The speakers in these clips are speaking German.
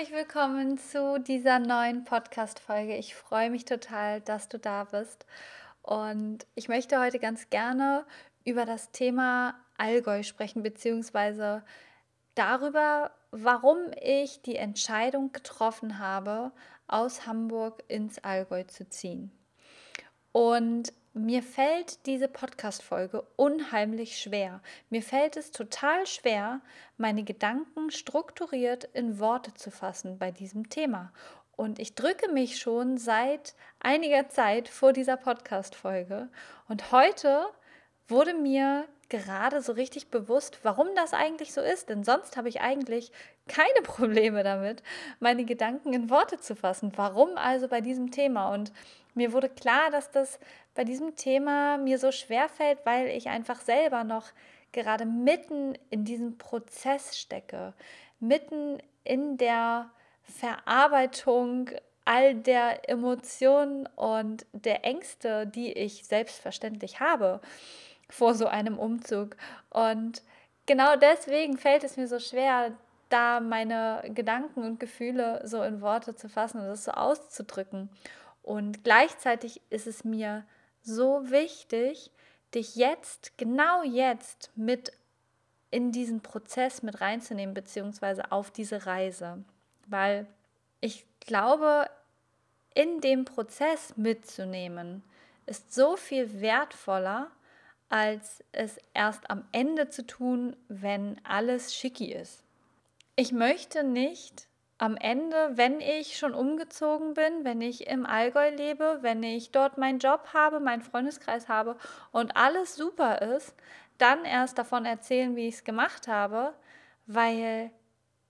Herzlich willkommen zu dieser neuen Podcast-Folge. Ich freue mich total, dass du da bist. Und ich möchte heute ganz gerne über das Thema Allgäu sprechen, beziehungsweise darüber, warum ich die Entscheidung getroffen habe, aus Hamburg ins Allgäu zu ziehen. Und mir fällt diese Podcast-Folge unheimlich schwer. Mir fällt es total schwer, meine Gedanken strukturiert in Worte zu fassen bei diesem Thema. Und ich drücke mich schon seit einiger Zeit vor dieser Podcast-Folge. Und heute wurde mir gerade so richtig bewusst, warum das eigentlich so ist. Denn sonst habe ich eigentlich keine Probleme damit, meine Gedanken in Worte zu fassen. Warum also bei diesem Thema? Und mir wurde klar, dass das bei diesem Thema mir so schwer fällt, weil ich einfach selber noch gerade mitten in diesem Prozess stecke, mitten in der Verarbeitung all der Emotionen und der Ängste, die ich selbstverständlich habe vor so einem Umzug. Und genau deswegen fällt es mir so schwer, da meine Gedanken und Gefühle so in Worte zu fassen und das so auszudrücken. Und gleichzeitig ist es mir so wichtig, dich jetzt, genau jetzt mit in diesen Prozess mit reinzunehmen, beziehungsweise auf diese Reise. Weil ich glaube, in dem Prozess mitzunehmen, ist so viel wertvoller, als es erst am Ende zu tun, wenn alles schicki ist. Ich möchte nicht am Ende, wenn ich schon umgezogen bin, wenn ich im Allgäu lebe, wenn ich dort meinen Job habe, meinen Freundeskreis habe und alles super ist, dann erst davon erzählen, wie ich es gemacht habe, weil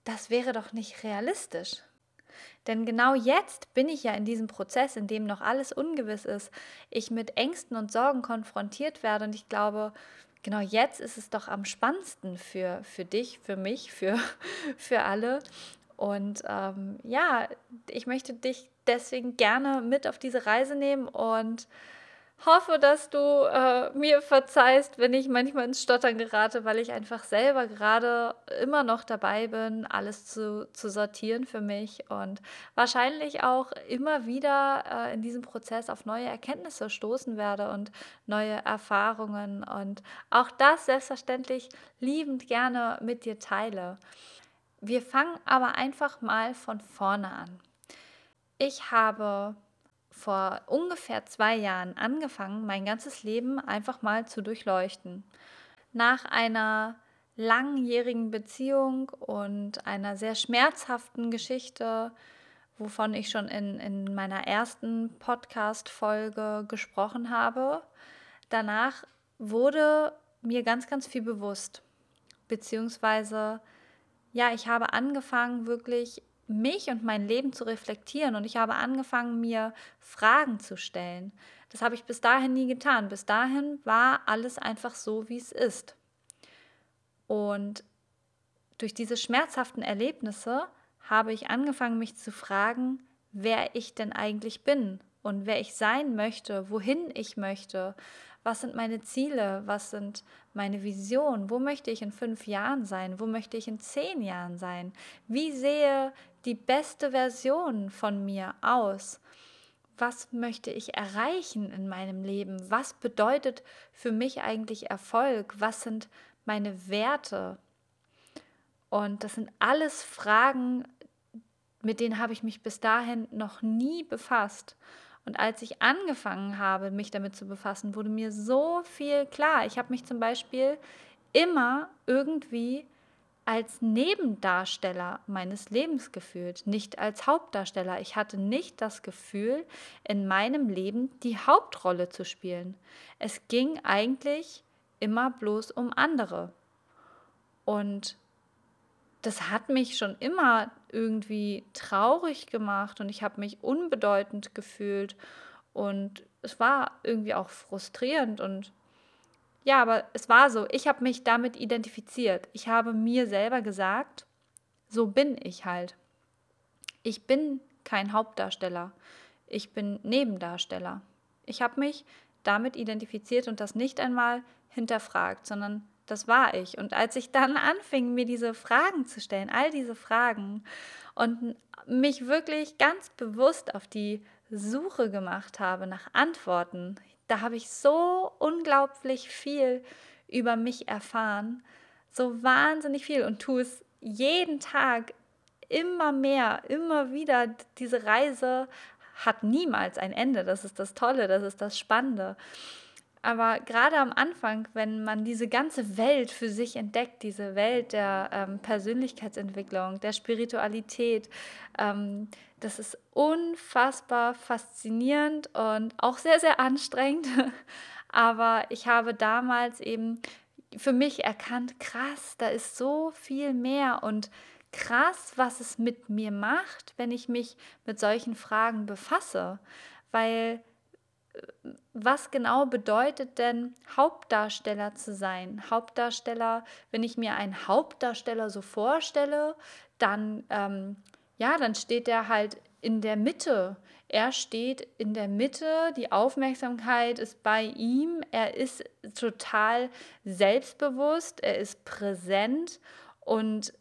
das wäre doch nicht realistisch. Denn genau jetzt bin ich ja in diesem Prozess, in dem noch alles ungewiss ist, ich mit Ängsten und Sorgen konfrontiert werde. Und ich glaube, genau jetzt ist es doch am spannendsten für, für dich, für mich, für, für alle, und ähm, ja, ich möchte dich deswegen gerne mit auf diese Reise nehmen und hoffe, dass du äh, mir verzeihst, wenn ich manchmal ins Stottern gerate, weil ich einfach selber gerade immer noch dabei bin, alles zu, zu sortieren für mich und wahrscheinlich auch immer wieder äh, in diesem Prozess auf neue Erkenntnisse stoßen werde und neue Erfahrungen und auch das selbstverständlich liebend gerne mit dir teile. Wir fangen aber einfach mal von vorne an. Ich habe vor ungefähr zwei Jahren angefangen, mein ganzes Leben einfach mal zu durchleuchten. Nach einer langjährigen Beziehung und einer sehr schmerzhaften Geschichte, wovon ich schon in, in meiner ersten Podcast-Folge gesprochen habe, danach wurde mir ganz, ganz viel bewusst, beziehungsweise ja, ich habe angefangen, wirklich mich und mein Leben zu reflektieren und ich habe angefangen, mir Fragen zu stellen. Das habe ich bis dahin nie getan. Bis dahin war alles einfach so, wie es ist. Und durch diese schmerzhaften Erlebnisse habe ich angefangen, mich zu fragen, wer ich denn eigentlich bin und wer ich sein möchte, wohin ich möchte, was sind meine Ziele, was sind meine Visionen, wo möchte ich in fünf Jahren sein, wo möchte ich in zehn Jahren sein, wie sehe die beste Version von mir aus, was möchte ich erreichen in meinem Leben, was bedeutet für mich eigentlich Erfolg, was sind meine Werte. Und das sind alles Fragen, mit denen habe ich mich bis dahin noch nie befasst. Und als ich angefangen habe, mich damit zu befassen, wurde mir so viel klar. Ich habe mich zum Beispiel immer irgendwie als Nebendarsteller meines Lebens gefühlt, nicht als Hauptdarsteller. Ich hatte nicht das Gefühl, in meinem Leben die Hauptrolle zu spielen. Es ging eigentlich immer bloß um andere. Und das hat mich schon immer irgendwie traurig gemacht und ich habe mich unbedeutend gefühlt und es war irgendwie auch frustrierend und ja, aber es war so, ich habe mich damit identifiziert. Ich habe mir selber gesagt, so bin ich halt. Ich bin kein Hauptdarsteller. Ich bin Nebendarsteller. Ich habe mich damit identifiziert und das nicht einmal hinterfragt, sondern das war ich. Und als ich dann anfing, mir diese Fragen zu stellen, all diese Fragen und mich wirklich ganz bewusst auf die Suche gemacht habe nach Antworten, da habe ich so unglaublich viel über mich erfahren, so wahnsinnig viel und tue es jeden Tag immer mehr, immer wieder. Diese Reise hat niemals ein Ende. Das ist das Tolle, das ist das Spannende. Aber gerade am Anfang, wenn man diese ganze Welt für sich entdeckt, diese Welt der ähm, Persönlichkeitsentwicklung, der Spiritualität, ähm, das ist unfassbar faszinierend und auch sehr, sehr anstrengend. Aber ich habe damals eben für mich erkannt, krass, da ist so viel mehr und krass, was es mit mir macht, wenn ich mich mit solchen Fragen befasse. Weil was genau bedeutet denn Hauptdarsteller zu sein? Hauptdarsteller, wenn ich mir einen Hauptdarsteller so vorstelle, dann, ähm, ja, dann steht er halt in der Mitte. Er steht in der Mitte, die Aufmerksamkeit ist bei ihm, er ist total selbstbewusst, er ist präsent und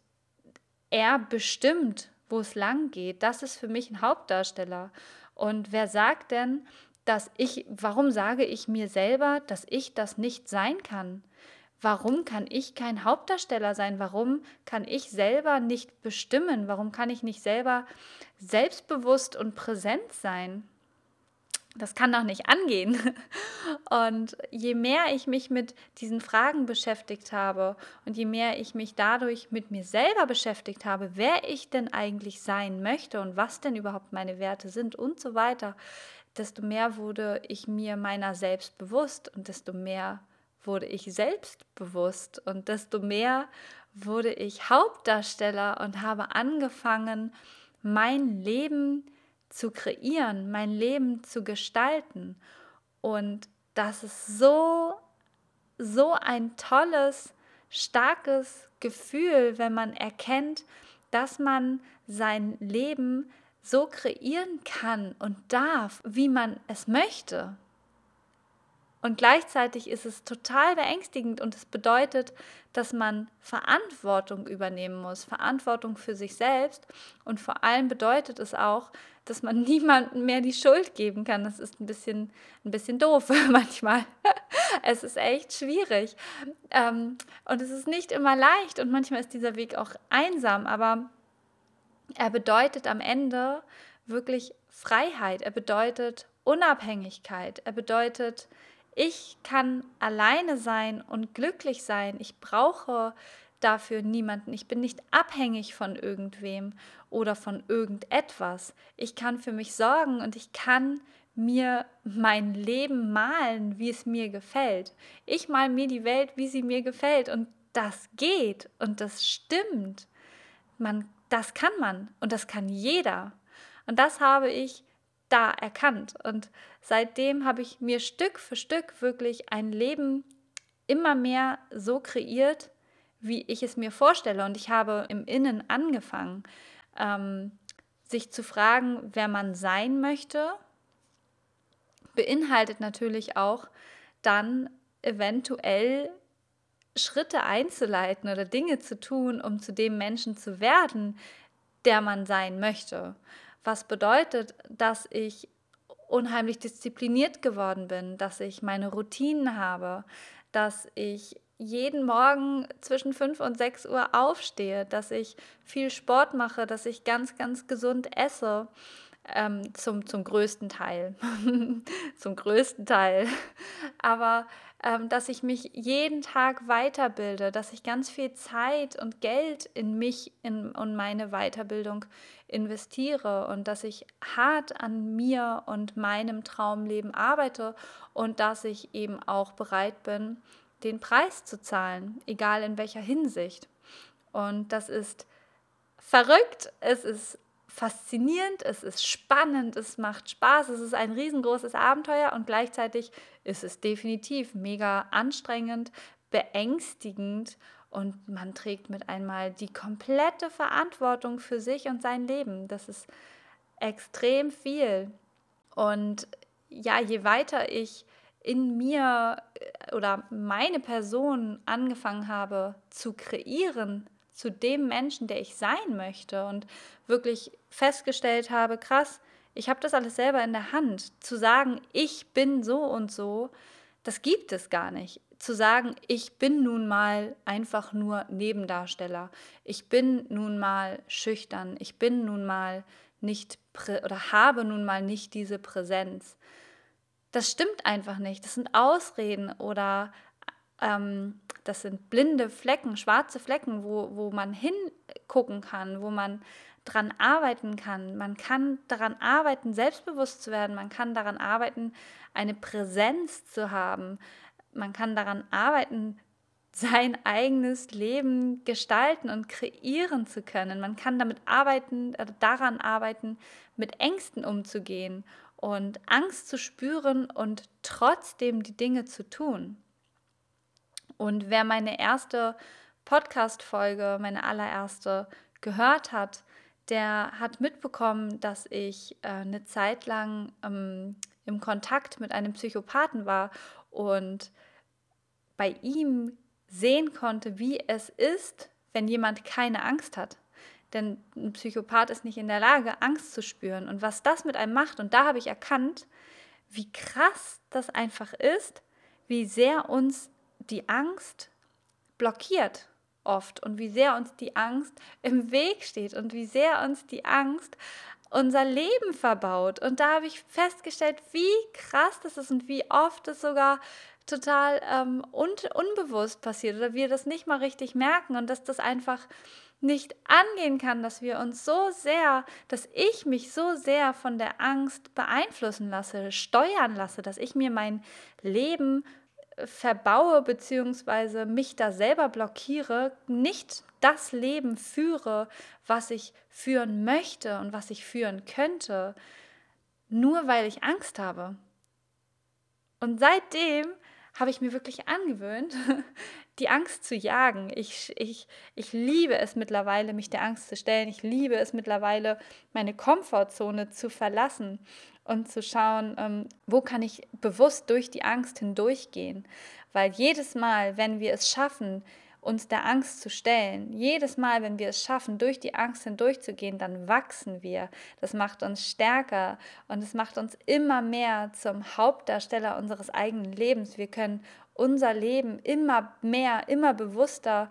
er bestimmt, wo es lang geht. Das ist für mich ein Hauptdarsteller. Und wer sagt denn, dass ich, warum sage ich mir selber, dass ich das nicht sein kann? Warum kann ich kein Hauptdarsteller sein? Warum kann ich selber nicht bestimmen? Warum kann ich nicht selber selbstbewusst und präsent sein? Das kann doch nicht angehen. Und je mehr ich mich mit diesen Fragen beschäftigt habe und je mehr ich mich dadurch mit mir selber beschäftigt habe, wer ich denn eigentlich sein möchte und was denn überhaupt meine Werte sind und so weiter, desto mehr wurde ich mir meiner selbst bewusst und desto mehr wurde ich selbstbewusst und desto mehr wurde ich Hauptdarsteller und habe angefangen, mein Leben zu kreieren, mein Leben zu gestalten. Und das ist so, so ein tolles, starkes Gefühl, wenn man erkennt, dass man sein Leben so kreieren kann und darf, wie man es möchte. Und gleichzeitig ist es total beängstigend und es bedeutet, dass man Verantwortung übernehmen muss, Verantwortung für sich selbst. Und vor allem bedeutet es auch, dass man niemandem mehr die Schuld geben kann. Das ist ein bisschen, ein bisschen doof manchmal. es ist echt schwierig. Ähm, und es ist nicht immer leicht und manchmal ist dieser Weg auch einsam, aber er bedeutet am Ende wirklich Freiheit, er bedeutet Unabhängigkeit, er bedeutet, ich kann alleine sein und glücklich sein. Ich brauche dafür niemanden. Ich bin nicht abhängig von irgendwem oder von irgendetwas. Ich kann für mich sorgen und ich kann mir mein Leben malen, wie es mir gefällt. Ich mal mir die Welt, wie sie mir gefällt und das geht und das stimmt. Man das kann man und das kann jeder. Und das habe ich da erkannt. Und seitdem habe ich mir Stück für Stück wirklich ein Leben immer mehr so kreiert, wie ich es mir vorstelle. Und ich habe im Innen angefangen, ähm, sich zu fragen, wer man sein möchte, beinhaltet natürlich auch dann eventuell Schritte einzuleiten oder Dinge zu tun, um zu dem Menschen zu werden, der man sein möchte. Was bedeutet, dass ich unheimlich diszipliniert geworden bin, dass ich meine Routinen habe, dass ich jeden Morgen zwischen 5 und 6 Uhr aufstehe, dass ich viel Sport mache, dass ich ganz, ganz gesund esse, ähm, zum, zum größten Teil. zum größten Teil. Aber dass ich mich jeden Tag weiterbilde, dass ich ganz viel Zeit und Geld in mich in, und meine Weiterbildung investiere und dass ich hart an mir und meinem Traumleben arbeite und dass ich eben auch bereit bin, den Preis zu zahlen, egal in welcher Hinsicht. Und das ist verrückt, es ist faszinierend, es ist spannend, es macht Spaß, es ist ein riesengroßes Abenteuer und gleichzeitig ist es definitiv mega anstrengend, beängstigend und man trägt mit einmal die komplette Verantwortung für sich und sein Leben. Das ist extrem viel. Und ja, je weiter ich in mir äh, oder meine Person angefangen habe zu kreieren, zu dem Menschen, der ich sein möchte und wirklich festgestellt habe, krass, ich habe das alles selber in der Hand. Zu sagen, ich bin so und so, das gibt es gar nicht. Zu sagen, ich bin nun mal einfach nur Nebendarsteller. Ich bin nun mal schüchtern. Ich bin nun mal nicht oder habe nun mal nicht diese Präsenz. Das stimmt einfach nicht. Das sind Ausreden oder ähm, das sind blinde Flecken, schwarze Flecken, wo, wo man hingucken kann, wo man dran arbeiten kann. Man kann daran arbeiten, selbstbewusst zu werden. Man kann daran arbeiten, eine Präsenz zu haben. Man kann daran arbeiten, sein eigenes Leben gestalten und kreieren zu können. Man kann damit arbeiten, äh, daran arbeiten, mit Ängsten umzugehen und Angst zu spüren und trotzdem die Dinge zu tun. Und wer meine erste Podcast-Folge, meine allererste gehört hat, der hat mitbekommen, dass ich äh, eine Zeit lang ähm, im Kontakt mit einem Psychopathen war und bei ihm sehen konnte, wie es ist, wenn jemand keine Angst hat. Denn ein Psychopath ist nicht in der Lage, Angst zu spüren. Und was das mit einem macht, und da habe ich erkannt, wie krass das einfach ist, wie sehr uns die Angst blockiert oft und wie sehr uns die Angst im Weg steht und wie sehr uns die Angst unser Leben verbaut. Und da habe ich festgestellt, wie krass das ist und wie oft es sogar total ähm, un unbewusst passiert oder wir das nicht mal richtig merken und dass das einfach nicht angehen kann, dass wir uns so sehr, dass ich mich so sehr von der Angst beeinflussen lasse, steuern lasse, dass ich mir mein Leben verbaue bzw. mich da selber blockiere, nicht das Leben führe, was ich führen möchte und was ich führen könnte, nur weil ich Angst habe. Und seitdem habe ich mir wirklich angewöhnt, die Angst zu jagen. Ich, ich, ich liebe es mittlerweile, mich der Angst zu stellen. Ich liebe es mittlerweile, meine Komfortzone zu verlassen und zu schauen, ähm, wo kann ich bewusst durch die Angst hindurchgehen. Weil jedes Mal, wenn wir es schaffen, uns der Angst zu stellen. Jedes Mal, wenn wir es schaffen, durch die Angst hindurchzugehen, dann wachsen wir. Das macht uns stärker und es macht uns immer mehr zum Hauptdarsteller unseres eigenen Lebens. Wir können unser Leben immer mehr, immer bewusster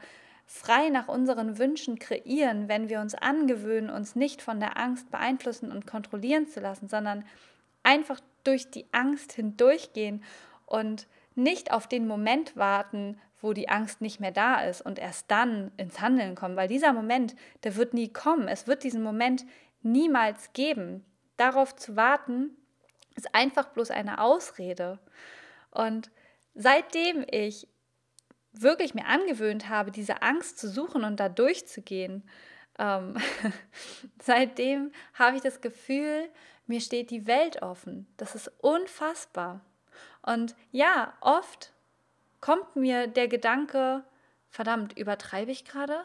frei nach unseren Wünschen kreieren, wenn wir uns angewöhnen, uns nicht von der Angst beeinflussen und kontrollieren zu lassen, sondern einfach durch die Angst hindurchgehen und nicht auf den Moment warten, wo die Angst nicht mehr da ist und erst dann ins Handeln kommen, weil dieser Moment, der wird nie kommen. Es wird diesen Moment niemals geben. Darauf zu warten, ist einfach bloß eine Ausrede. Und seitdem ich wirklich mir angewöhnt habe, diese Angst zu suchen und da durchzugehen, ähm, seitdem habe ich das Gefühl, mir steht die Welt offen. Das ist unfassbar. Und ja, oft kommt mir der Gedanke, verdammt, übertreibe ich gerade?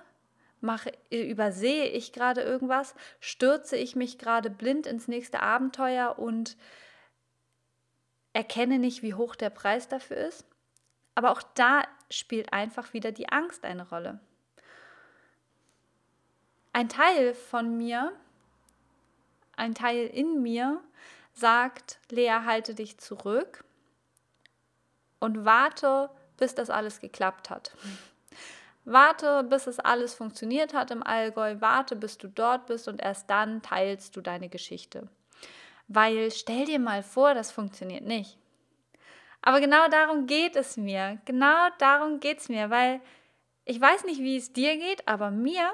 Mache, übersehe ich gerade irgendwas? Stürze ich mich gerade blind ins nächste Abenteuer und erkenne nicht, wie hoch der Preis dafür ist? Aber auch da spielt einfach wieder die Angst eine Rolle. Ein Teil von mir, ein Teil in mir sagt, Lea, halte dich zurück und warte, bis das alles geklappt hat. Warte, bis es alles funktioniert hat im Allgäu, warte, bis du dort bist und erst dann teilst du deine Geschichte. Weil stell dir mal vor, das funktioniert nicht. Aber genau darum geht es mir. Genau darum geht es mir, weil ich weiß nicht, wie es dir geht, aber mir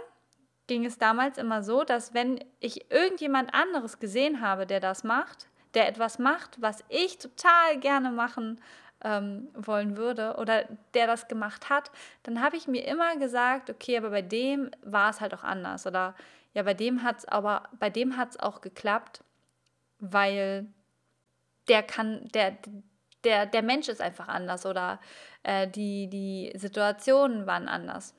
ging es damals immer so, dass wenn ich irgendjemand anderes gesehen habe, der das macht, der etwas macht, was ich total gerne machen ähm, wollen würde oder der das gemacht hat, dann habe ich mir immer gesagt, okay, aber bei dem war es halt auch anders oder ja, bei dem hat es aber, bei dem hat es auch geklappt, weil der kann, der, der, der Mensch ist einfach anders oder äh, die, die Situationen waren anders.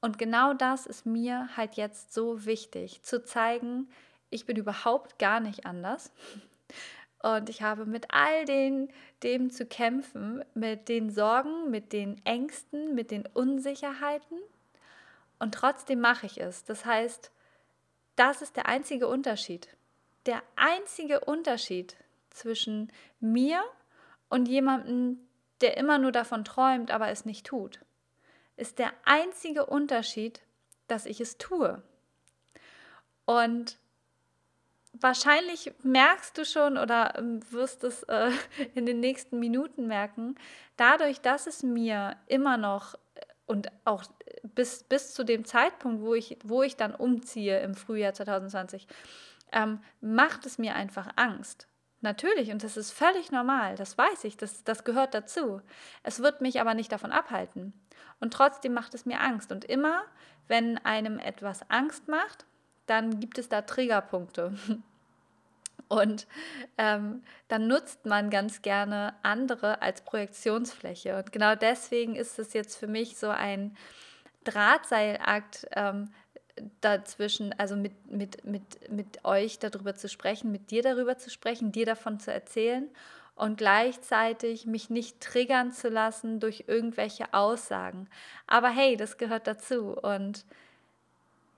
Und genau das ist mir halt jetzt so wichtig, zu zeigen, ich bin überhaupt gar nicht anders. Und ich habe mit all den, dem zu kämpfen, mit den Sorgen, mit den Ängsten, mit den Unsicherheiten. Und trotzdem mache ich es. Das heißt, das ist der einzige Unterschied. Der einzige Unterschied zwischen mir und jemandem, der immer nur davon träumt, aber es nicht tut, ist der einzige Unterschied, dass ich es tue. Und wahrscheinlich merkst du schon oder ähm, wirst es äh, in den nächsten Minuten merken, dadurch, dass es mir immer noch äh, und auch bis, bis zu dem Zeitpunkt, wo ich, wo ich dann umziehe im Frühjahr 2020, ähm, macht es mir einfach Angst. Natürlich, und das ist völlig normal, das weiß ich, das, das gehört dazu. Es wird mich aber nicht davon abhalten. Und trotzdem macht es mir Angst. Und immer, wenn einem etwas Angst macht, dann gibt es da Triggerpunkte. Und ähm, dann nutzt man ganz gerne andere als Projektionsfläche. Und genau deswegen ist es jetzt für mich so ein Drahtseilakt ähm, dazwischen, also mit, mit, mit, mit euch darüber zu sprechen, mit dir darüber zu sprechen, dir davon zu erzählen und gleichzeitig mich nicht triggern zu lassen durch irgendwelche Aussagen. Aber hey, das gehört dazu. Und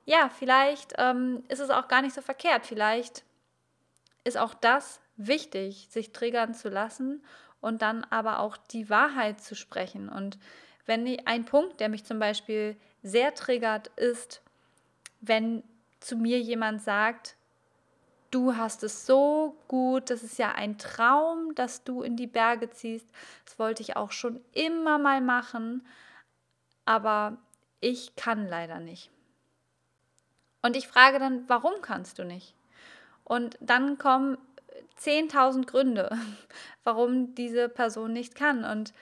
ja, vielleicht ähm, ist es auch gar nicht so verkehrt. Vielleicht ist auch das wichtig, sich triggern zu lassen und dann aber auch die Wahrheit zu sprechen. Und wenn ein Punkt, der mich zum Beispiel sehr triggert, ist, wenn zu mir jemand sagt, du hast es so gut, das ist ja ein Traum, dass du in die Berge ziehst, das wollte ich auch schon immer mal machen, aber ich kann leider nicht. Und ich frage dann, warum kannst du nicht? Und dann kommen 10.000 Gründe, warum diese Person nicht kann. Und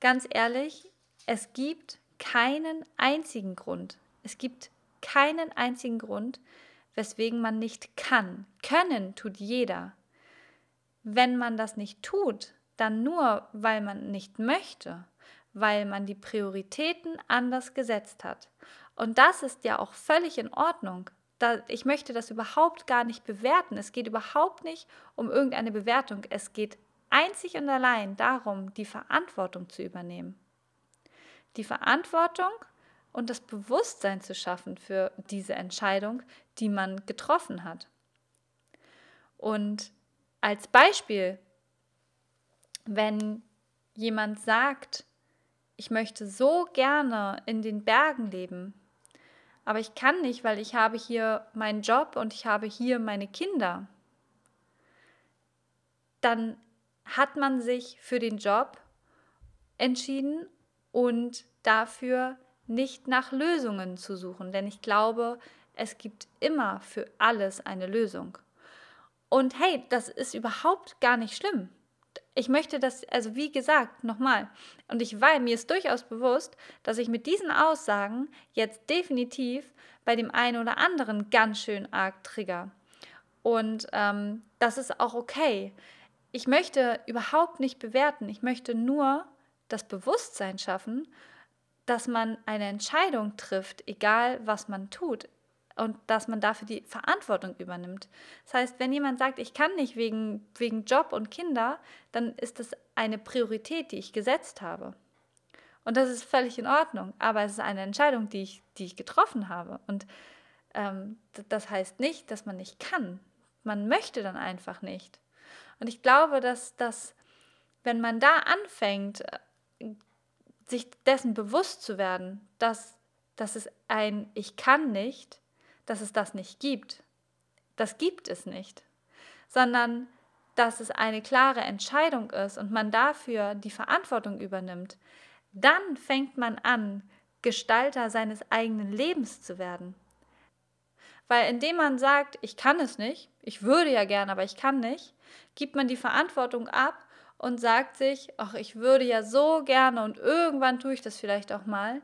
ganz ehrlich, es gibt keinen einzigen Grund. Es gibt keinen einzigen Grund, weswegen man nicht kann. Können tut jeder. Wenn man das nicht tut, dann nur, weil man nicht möchte, weil man die Prioritäten anders gesetzt hat. Und das ist ja auch völlig in Ordnung. Ich möchte das überhaupt gar nicht bewerten. Es geht überhaupt nicht um irgendeine Bewertung. Es geht einzig und allein darum, die Verantwortung zu übernehmen. Die Verantwortung und das Bewusstsein zu schaffen für diese Entscheidung, die man getroffen hat. Und als Beispiel, wenn jemand sagt, ich möchte so gerne in den Bergen leben, aber ich kann nicht, weil ich habe hier meinen Job und ich habe hier meine Kinder, dann hat man sich für den Job entschieden und dafür nicht nach Lösungen zu suchen, denn ich glaube, es gibt immer für alles eine Lösung. Und hey, das ist überhaupt gar nicht schlimm. Ich möchte das, also wie gesagt, nochmal, und ich weiß, mir ist durchaus bewusst, dass ich mit diesen Aussagen jetzt definitiv bei dem einen oder anderen ganz schön arg trigger. Und ähm, das ist auch okay. Ich möchte überhaupt nicht bewerten, ich möchte nur das Bewusstsein schaffen dass man eine Entscheidung trifft, egal was man tut, und dass man dafür die Verantwortung übernimmt. Das heißt, wenn jemand sagt, ich kann nicht wegen, wegen Job und Kinder, dann ist das eine Priorität, die ich gesetzt habe. Und das ist völlig in Ordnung, aber es ist eine Entscheidung, die ich, die ich getroffen habe. Und ähm, das heißt nicht, dass man nicht kann. Man möchte dann einfach nicht. Und ich glaube, dass, dass wenn man da anfängt, sich dessen bewusst zu werden, dass, dass es ein Ich kann nicht, dass es das nicht gibt. Das gibt es nicht. Sondern dass es eine klare Entscheidung ist und man dafür die Verantwortung übernimmt, dann fängt man an, Gestalter seines eigenen Lebens zu werden. Weil indem man sagt, ich kann es nicht, ich würde ja gern, aber ich kann nicht, gibt man die Verantwortung ab und sagt sich, ach, ich würde ja so gerne und irgendwann tue ich das vielleicht auch mal,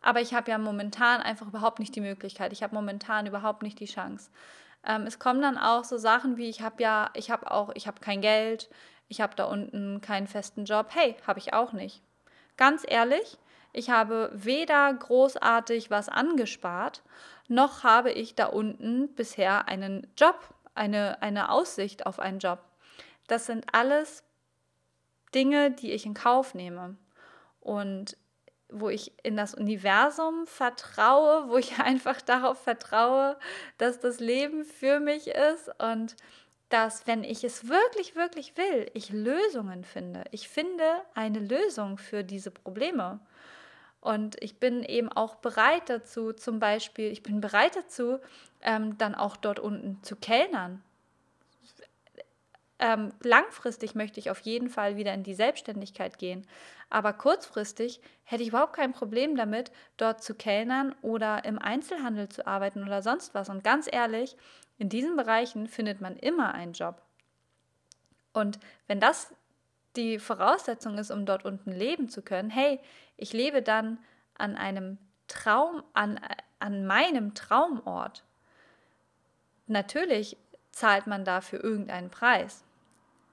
aber ich habe ja momentan einfach überhaupt nicht die Möglichkeit, ich habe momentan überhaupt nicht die Chance. Ähm, es kommen dann auch so Sachen wie, ich habe ja, ich habe auch, ich habe kein Geld, ich habe da unten keinen festen Job. Hey, habe ich auch nicht. Ganz ehrlich, ich habe weder großartig was angespart, noch habe ich da unten bisher einen Job, eine, eine Aussicht auf einen Job. Das sind alles Dinge, die ich in Kauf nehme. Und wo ich in das Universum vertraue, wo ich einfach darauf vertraue, dass das Leben für mich ist und dass, wenn ich es wirklich, wirklich will, ich Lösungen finde. Ich finde eine Lösung für diese Probleme. Und ich bin eben auch bereit dazu, zum Beispiel, ich bin bereit dazu, ähm, dann auch dort unten zu kellnern. Ähm, langfristig möchte ich auf jeden Fall wieder in die Selbstständigkeit gehen. Aber kurzfristig hätte ich überhaupt kein Problem damit, dort zu kellnern oder im Einzelhandel zu arbeiten oder sonst was. Und ganz ehrlich, in diesen Bereichen findet man immer einen Job. Und wenn das die Voraussetzung ist, um dort unten leben zu können, hey, ich lebe dann an einem Traum, an, an meinem Traumort. Natürlich zahlt man dafür irgendeinen Preis.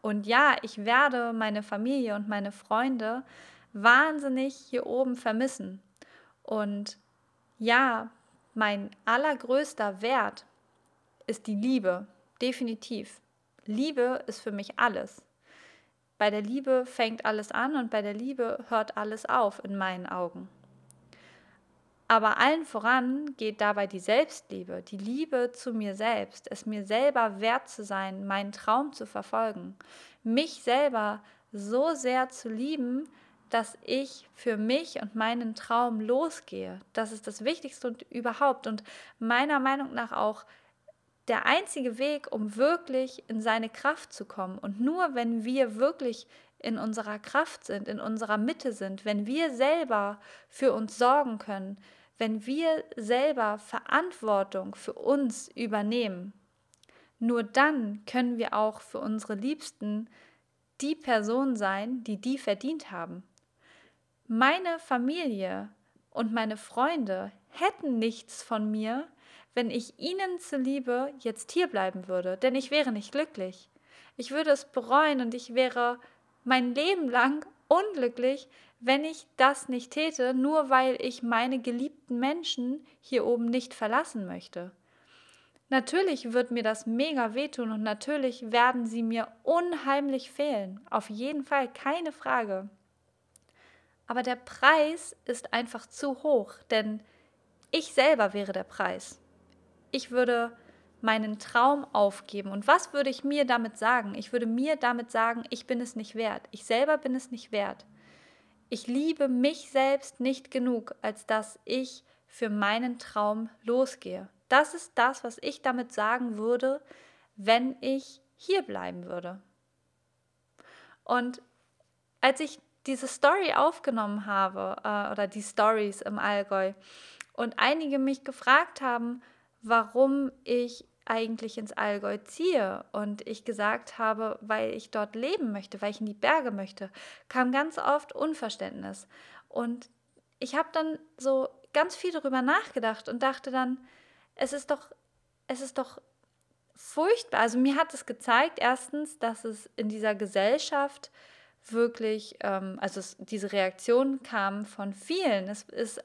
Und ja, ich werde meine Familie und meine Freunde wahnsinnig hier oben vermissen. Und ja, mein allergrößter Wert ist die Liebe, definitiv. Liebe ist für mich alles. Bei der Liebe fängt alles an und bei der Liebe hört alles auf in meinen Augen. Aber allen voran geht dabei die Selbstliebe, die Liebe zu mir selbst, es mir selber wert zu sein, meinen Traum zu verfolgen, mich selber so sehr zu lieben, dass ich für mich und meinen Traum losgehe. Das ist das Wichtigste und überhaupt und meiner Meinung nach auch der einzige Weg, um wirklich in seine Kraft zu kommen. Und nur wenn wir wirklich in unserer Kraft sind, in unserer Mitte sind, wenn wir selber für uns sorgen können, wenn wir selber Verantwortung für uns übernehmen, nur dann können wir auch für unsere Liebsten die Person sein, die die verdient haben. Meine Familie und meine Freunde hätten nichts von mir, wenn ich ihnen zuliebe jetzt hier bleiben würde, denn ich wäre nicht glücklich. Ich würde es bereuen und ich wäre mein Leben lang unglücklich, wenn ich das nicht täte, nur weil ich meine geliebten Menschen hier oben nicht verlassen möchte. Natürlich wird mir das mega wehtun und natürlich werden sie mir unheimlich fehlen. Auf jeden Fall, keine Frage. Aber der Preis ist einfach zu hoch, denn ich selber wäre der Preis ich würde meinen Traum aufgeben. Und was würde ich mir damit sagen? Ich würde mir damit sagen, ich bin es nicht wert. Ich selber bin es nicht wert. Ich liebe mich selbst nicht genug, als dass ich für meinen Traum losgehe. Das ist das, was ich damit sagen würde, wenn ich hier bleiben würde. Und als ich diese Story aufgenommen habe, äh, oder die Stories im Allgäu, und einige mich gefragt haben, warum ich eigentlich ins Allgäu ziehe und ich gesagt habe, weil ich dort leben möchte, weil ich in die Berge möchte, kam ganz oft Unverständnis. Und ich habe dann so ganz viel darüber nachgedacht und dachte dann, es ist doch, es ist doch furchtbar. Also mir hat es gezeigt, erstens, dass es in dieser Gesellschaft wirklich, ähm, also es, diese Reaktion kam von vielen. Es ist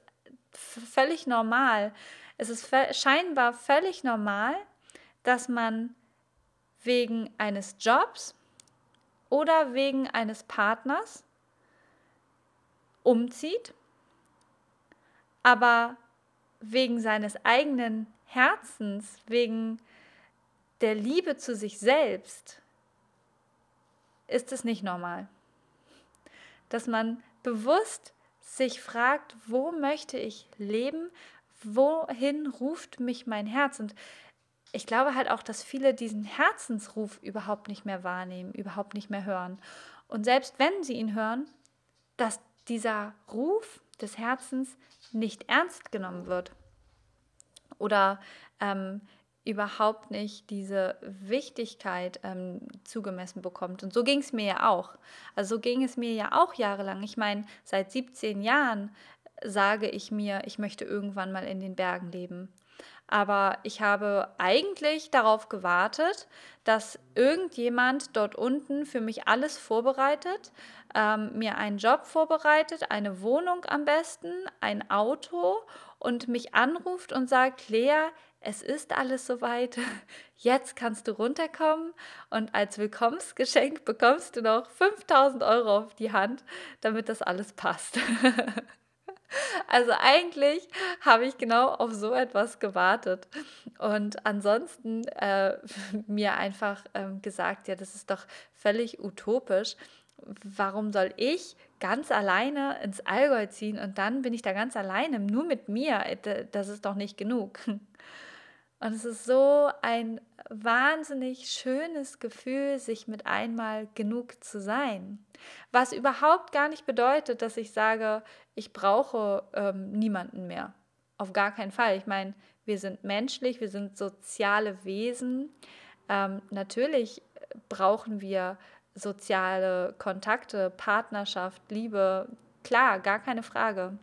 völlig normal, es ist scheinbar völlig normal, dass man wegen eines Jobs oder wegen eines Partners umzieht, aber wegen seines eigenen Herzens, wegen der Liebe zu sich selbst, ist es nicht normal. Dass man bewusst sich fragt, wo möchte ich leben, wohin ruft mich mein Herz? Und ich glaube halt auch, dass viele diesen Herzensruf überhaupt nicht mehr wahrnehmen, überhaupt nicht mehr hören. Und selbst wenn sie ihn hören, dass dieser Ruf des Herzens nicht ernst genommen wird. Oder ähm, überhaupt nicht diese Wichtigkeit ähm, zugemessen bekommt. Und so ging es mir ja auch. Also so ging es mir ja auch jahrelang. Ich meine, seit 17 Jahren sage ich mir, ich möchte irgendwann mal in den Bergen leben. Aber ich habe eigentlich darauf gewartet, dass irgendjemand dort unten für mich alles vorbereitet, ähm, mir einen Job vorbereitet, eine Wohnung am besten, ein Auto und mich anruft und sagt, Lea, es ist alles soweit, jetzt kannst du runterkommen und als Willkommensgeschenk bekommst du noch 5000 Euro auf die Hand, damit das alles passt. Also eigentlich habe ich genau auf so etwas gewartet und ansonsten äh, mir einfach ähm, gesagt, ja, das ist doch völlig utopisch. Warum soll ich ganz alleine ins Allgäu ziehen und dann bin ich da ganz alleine, nur mit mir? Das ist doch nicht genug. Und es ist so ein wahnsinnig schönes Gefühl, sich mit einmal genug zu sein. Was überhaupt gar nicht bedeutet, dass ich sage, ich brauche ähm, niemanden mehr. Auf gar keinen Fall. Ich meine, wir sind menschlich, wir sind soziale Wesen. Ähm, natürlich brauchen wir soziale Kontakte, Partnerschaft, Liebe. Klar, gar keine Frage.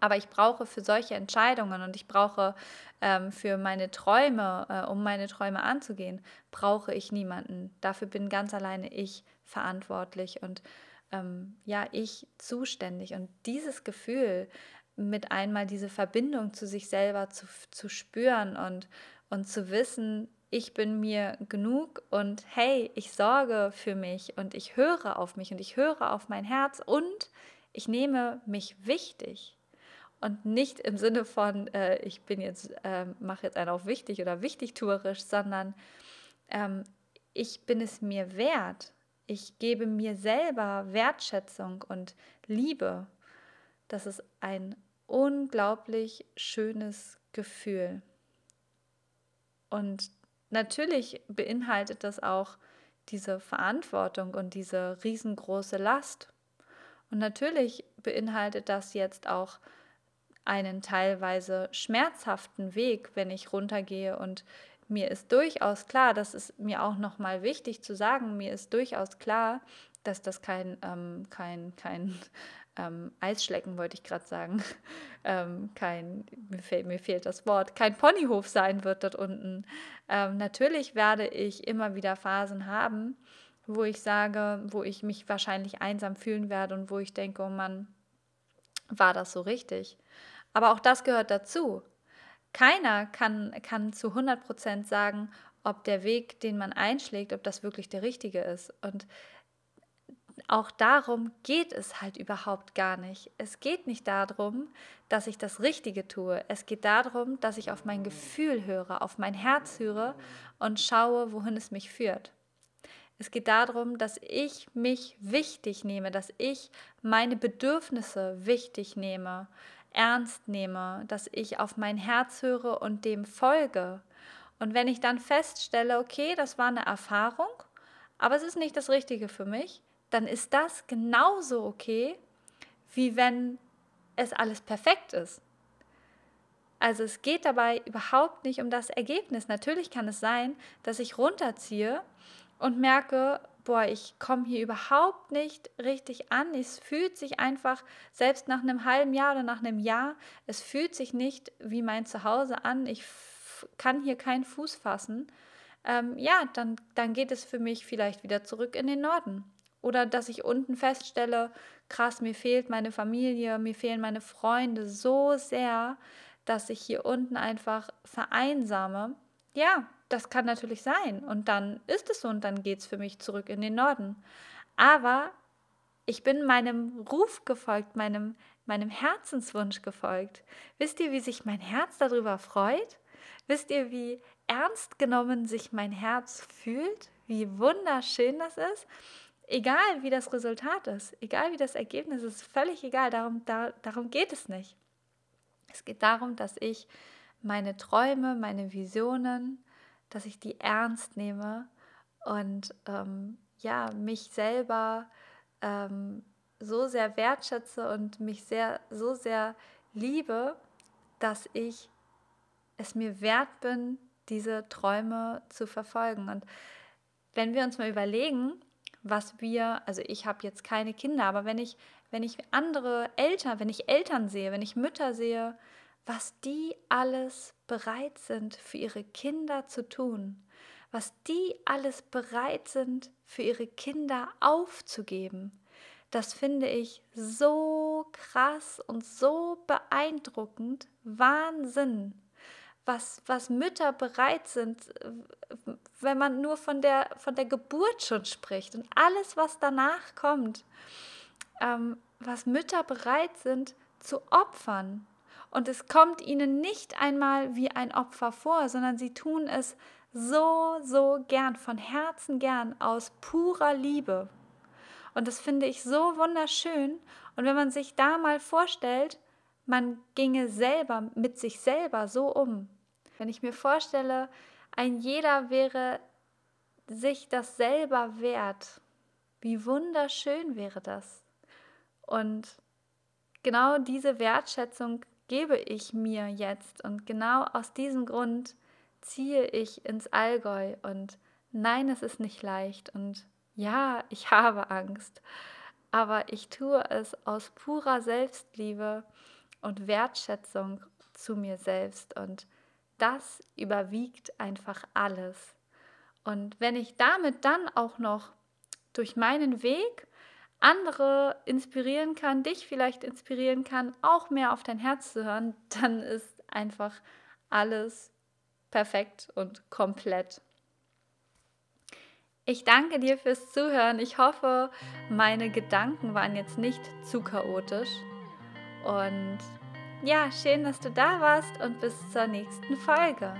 Aber ich brauche für solche Entscheidungen und ich brauche ähm, für meine Träume, äh, um meine Träume anzugehen, brauche ich niemanden. Dafür bin ganz alleine ich verantwortlich und ähm, ja, ich zuständig. Und dieses Gefühl, mit einmal diese Verbindung zu sich selber zu, zu spüren und, und zu wissen, ich bin mir genug und hey, ich sorge für mich und ich höre auf mich und ich höre auf mein Herz und ich nehme mich wichtig und nicht im Sinne von, äh, ich bin jetzt, äh, mache jetzt einen auf wichtig oder wichtigtuerisch, sondern ähm, ich bin es mir wert. Ich gebe mir selber Wertschätzung und Liebe. Das ist ein unglaublich schönes Gefühl. Und natürlich beinhaltet das auch diese Verantwortung und diese riesengroße Last. Und natürlich beinhaltet das jetzt auch einen teilweise schmerzhaften Weg, wenn ich runtergehe und mir ist durchaus klar, das ist mir auch nochmal wichtig zu sagen, mir ist durchaus klar, dass das kein, ähm, kein, kein ähm, Eisschlecken, wollte ich gerade sagen, ähm, kein, mir fehlt, mir fehlt das Wort, kein Ponyhof sein wird dort unten. Ähm, natürlich werde ich immer wieder Phasen haben, wo ich sage, wo ich mich wahrscheinlich einsam fühlen werde und wo ich denke, oh Mann, war das so richtig? Aber auch das gehört dazu. Keiner kann, kann zu 100% sagen, ob der Weg, den man einschlägt, ob das wirklich der richtige ist. Und auch darum geht es halt überhaupt gar nicht. Es geht nicht darum, dass ich das Richtige tue. Es geht darum, dass ich auf mein Gefühl höre, auf mein Herz höre und schaue, wohin es mich führt. Es geht darum, dass ich mich wichtig nehme, dass ich meine Bedürfnisse wichtig nehme, ernst nehme, dass ich auf mein Herz höre und dem folge. Und wenn ich dann feststelle, okay, das war eine Erfahrung, aber es ist nicht das Richtige für mich, dann ist das genauso okay, wie wenn es alles perfekt ist. Also es geht dabei überhaupt nicht um das Ergebnis. Natürlich kann es sein, dass ich runterziehe und merke, boah, ich komme hier überhaupt nicht richtig an. Es fühlt sich einfach, selbst nach einem halben Jahr oder nach einem Jahr, es fühlt sich nicht wie mein Zuhause an. Ich kann hier keinen Fuß fassen. Ähm, ja, dann, dann geht es für mich vielleicht wieder zurück in den Norden. Oder dass ich unten feststelle, krass, mir fehlt meine Familie, mir fehlen meine Freunde so sehr, dass ich hier unten einfach vereinsame. Ja, das kann natürlich sein. Und dann ist es so und dann geht es für mich zurück in den Norden. Aber ich bin meinem Ruf gefolgt, meinem, meinem Herzenswunsch gefolgt. Wisst ihr, wie sich mein Herz darüber freut? Wisst ihr, wie ernst genommen sich mein Herz fühlt? Wie wunderschön das ist? Egal wie das Resultat ist, egal wie das Ergebnis ist, völlig egal, darum, da, darum geht es nicht. Es geht darum, dass ich meine Träume, meine Visionen, dass ich die ernst nehme und ähm, ja, mich selber ähm, so sehr wertschätze und mich sehr, so sehr liebe, dass ich es mir wert bin, diese Träume zu verfolgen. Und wenn wir uns mal überlegen, was wir, also ich habe jetzt keine Kinder, aber wenn ich, wenn ich andere Eltern, wenn ich Eltern sehe, wenn ich Mütter sehe, was die alles bereit sind für ihre Kinder zu tun, was die alles bereit sind für ihre Kinder aufzugeben, das finde ich so krass und so beeindruckend. Wahnsinn was, was Mütter bereit sind, wenn man nur von der, von der Geburt schon spricht und alles, was danach kommt, ähm, was Mütter bereit sind zu opfern. Und es kommt ihnen nicht einmal wie ein Opfer vor, sondern sie tun es so, so gern, von Herzen gern, aus purer Liebe. Und das finde ich so wunderschön. Und wenn man sich da mal vorstellt, man ginge selber mit sich selber so um, wenn ich mir vorstelle, ein jeder wäre sich das selber wert, wie wunderschön wäre das. Und genau diese Wertschätzung gebe ich mir jetzt. Und genau aus diesem Grund ziehe ich ins Allgäu. Und nein, es ist nicht leicht. Und ja, ich habe Angst, aber ich tue es aus purer Selbstliebe und Wertschätzung zu mir selbst. Und das überwiegt einfach alles. Und wenn ich damit dann auch noch durch meinen Weg andere inspirieren kann, dich vielleicht inspirieren kann, auch mehr auf dein Herz zu hören, dann ist einfach alles perfekt und komplett. Ich danke dir fürs Zuhören. Ich hoffe, meine Gedanken waren jetzt nicht zu chaotisch und ja, schön, dass du da warst und bis zur nächsten Folge.